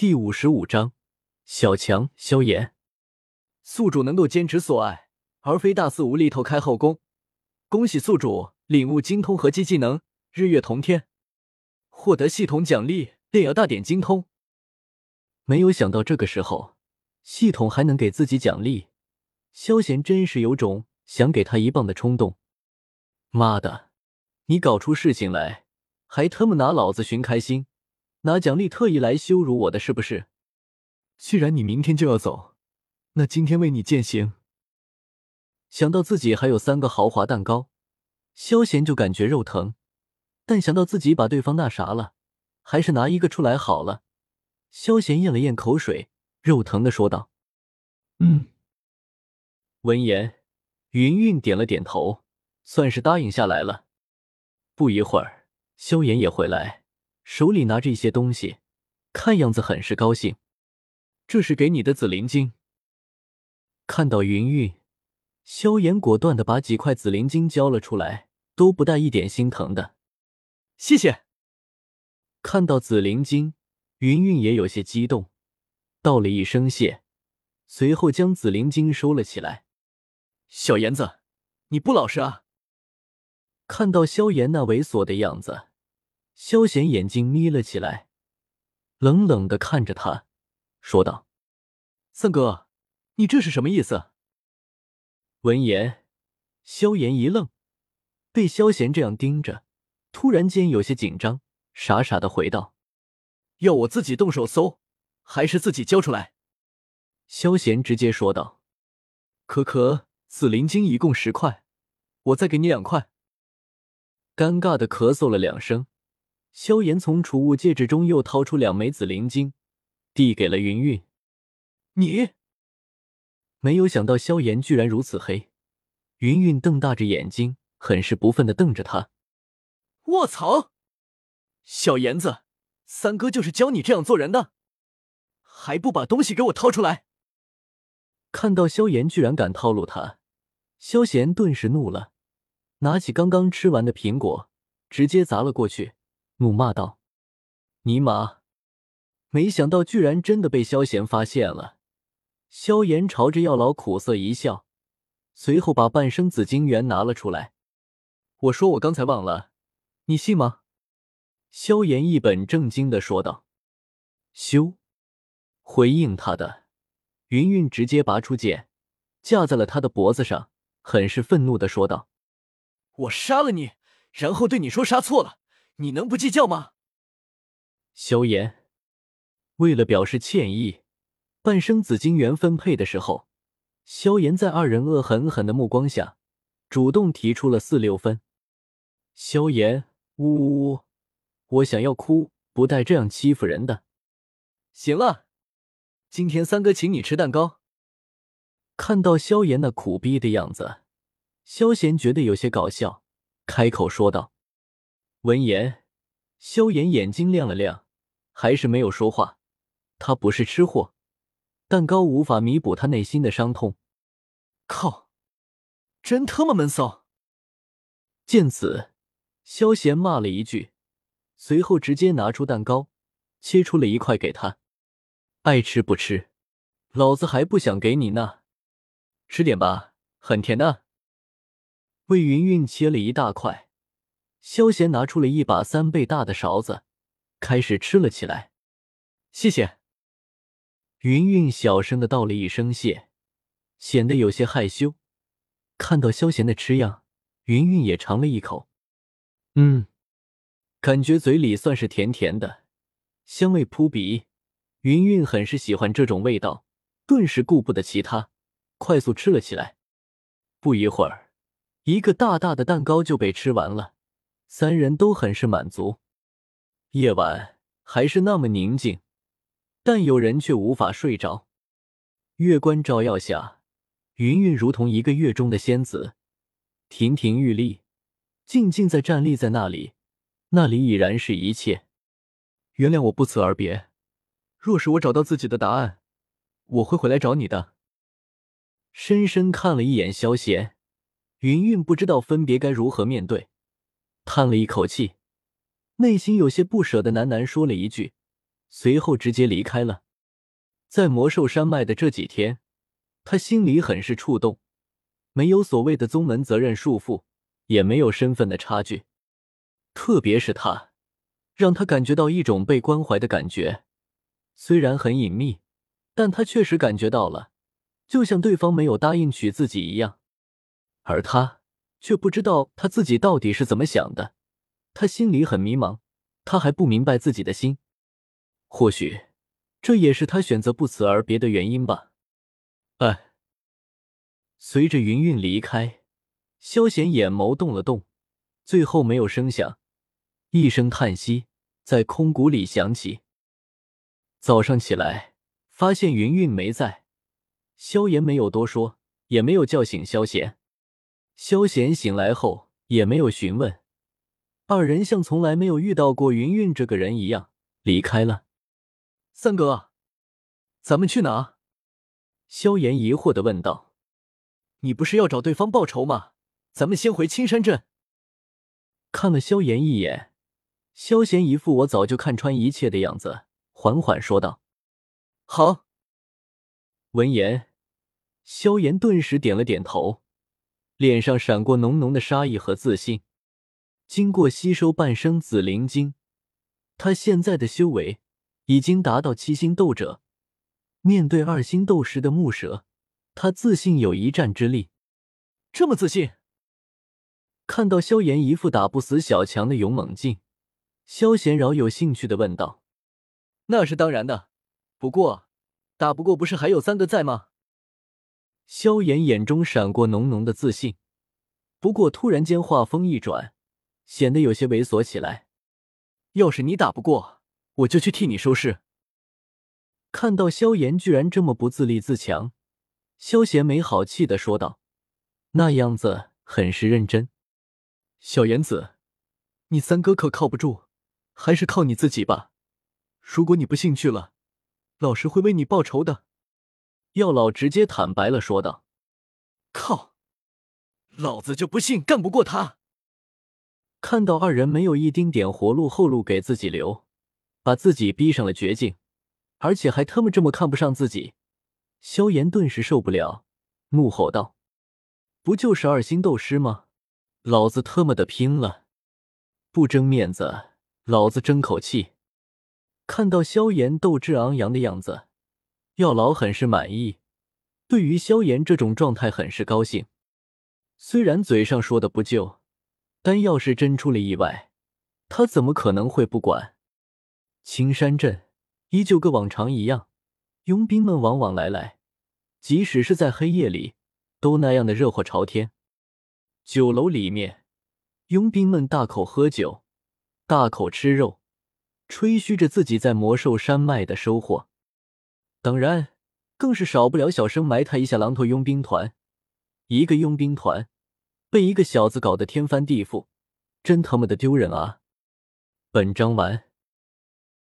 第五十五章，小强萧炎，宿主能够坚持所爱，而非大肆无厘头开后宫。恭喜宿主领悟精通合击技能日月同天，获得系统奖励炼药大典精通。没有想到这个时候，系统还能给自己奖励，萧炎真是有种想给他一棒的冲动。妈的，你搞出事情来，还他妈拿老子寻开心，拿奖励特意来羞辱我的是不是？既然你明天就要走，那今天为你践行。想到自己还有三个豪华蛋糕，萧贤就感觉肉疼。但想到自己把对方那啥了，还是拿一个出来好了。萧贤咽了咽口水，肉疼的说道：“嗯。”闻言，云云点了点头，算是答应下来了。不一会儿，萧炎也回来，手里拿着一些东西，看样子很是高兴。这是给你的紫灵晶。看到云云。萧炎果断的把几块紫灵晶交了出来，都不带一点心疼的。谢谢。看到紫灵晶，云云也有些激动，道了一声谢，随后将紫灵晶收了起来。小炎子，你不老实啊！看到萧炎那猥琐的样子，萧贤眼睛眯了起来，冷冷的看着他，说道：“三哥，你这是什么意思？”闻言，萧炎一愣，被萧贤这样盯着，突然间有些紧张，傻傻的回道：“要我自己动手搜，还是自己交出来？”萧贤直接说道：“可可，紫灵晶一共十块，我再给你两块。”尴尬的咳嗽了两声，萧炎从储物戒指中又掏出两枚紫灵晶，递给了云云：“你。”没有想到萧炎居然如此黑，云云瞪大着眼睛，很是不忿的瞪着他。卧槽！小炎子，三哥就是教你这样做人的，还不把东西给我掏出来！看到萧炎居然敢套路他，萧贤顿时怒了，拿起刚刚吃完的苹果，直接砸了过去，怒骂道：“尼玛！”没想到居然真的被萧炎发现了。萧炎朝着药老苦涩一笑，随后把半生紫晶元拿了出来。我说我刚才忘了，你信吗？萧炎一本正经的说道。修！回应他的云云直接拔出剑，架在了他的脖子上，很是愤怒的说道：“我杀了你，然后对你说杀错了，你能不计较吗？”萧炎为了表示歉意。半生紫金元分配的时候，萧炎在二人恶狠狠的目光下，主动提出了四六分。萧炎，呜呜呜，我想要哭，不带这样欺负人的。行了，今天三哥请你吃蛋糕。看到萧炎那苦逼的样子，萧贤觉得有些搞笑，开口说道。闻言，萧炎眼睛亮了亮，还是没有说话。他不是吃货。蛋糕无法弥补他内心的伤痛。靠，真他妈闷骚！见此，萧炎骂了一句，随后直接拿出蛋糕，切出了一块给他。爱吃不吃，老子还不想给你呢。吃点吧，很甜的。魏云云切了一大块，萧贤拿出了一把三倍大的勺子，开始吃了起来。谢谢。云云小声的道了一声谢，显得有些害羞。看到萧贤的吃样，云云也尝了一口，嗯，感觉嘴里算是甜甜的，香味扑鼻。云云很是喜欢这种味道，顿时顾不得其他，快速吃了起来。不一会儿，一个大大的蛋糕就被吃完了，三人都很是满足。夜晚还是那么宁静。但有人却无法睡着。月光照耀下，云云如同一个月中的仙子，亭亭玉立，静静在站立在那里。那里已然是一切。原谅我不辞而别。若是我找到自己的答案，我会回来找你的。深深看了一眼萧贤，云云不知道分别该如何面对，叹了一口气，内心有些不舍的喃喃说了一句。随后直接离开了。在魔兽山脉的这几天，他心里很是触动。没有所谓的宗门责任束缚，也没有身份的差距，特别是他，让他感觉到一种被关怀的感觉。虽然很隐秘，但他确实感觉到了，就像对方没有答应娶自己一样。而他却不知道他自己到底是怎么想的，他心里很迷茫，他还不明白自己的心。或许，这也是他选择不辞而别的原因吧。哎。随着云云离开，萧贤眼眸动了动，最后没有声响，一声叹息在空谷里响起。早上起来，发现云云没在，萧炎没有多说，也没有叫醒萧贤。萧贤醒来后也没有询问，二人像从来没有遇到过云云这个人一样离开了。三哥，咱们去哪？萧炎疑惑的问道。你不是要找对方报仇吗？咱们先回青山镇。看了萧炎一眼，萧贤一副我早就看穿一切的样子，缓缓说道：“好。”闻言，萧炎顿时点了点头，脸上闪过浓浓的杀意和自信。经过吸收半生紫灵晶，他现在的修为已经达到七星斗者，面对二星斗师的木蛇。他自信有一战之力，这么自信。看到萧炎一副打不死小强的勇猛劲，萧贤饶有兴趣的问道：“那是当然的，不过打不过不是还有三个在吗？”萧炎眼中闪过浓浓的自信，不过突然间话锋一转，显得有些猥琐起来：“要是你打不过，我就去替你收尸。”看到萧炎居然这么不自立自强。萧贤没好气的说道，那样子很是认真。小言子，你三哥可靠不住，还是靠你自己吧。如果你不信去了，老师会为你报仇的。药老直接坦白了说道。靠，老子就不信干不过他。看到二人没有一丁点活路后路给自己留，把自己逼上了绝境，而且还他妈这么看不上自己。萧炎顿时受不了，怒吼道：“不就是二星斗师吗？老子特么的拼了！不争面子，老子争口气。”看到萧炎斗志昂扬的样子，药老很是满意，对于萧炎这种状态很是高兴。虽然嘴上说的不救，但要是真出了意外，他怎么可能会不管？青山镇依旧跟往常一样。佣兵们往往来来，即使是在黑夜里，都那样的热火朝天。酒楼里面，佣兵们大口喝酒，大口吃肉，吹嘘着自己在魔兽山脉的收获。当然，更是少不了小生埋汰一下狼头佣兵团。一个佣兵团被一个小子搞得天翻地覆，真他妈的丢人啊！本章完。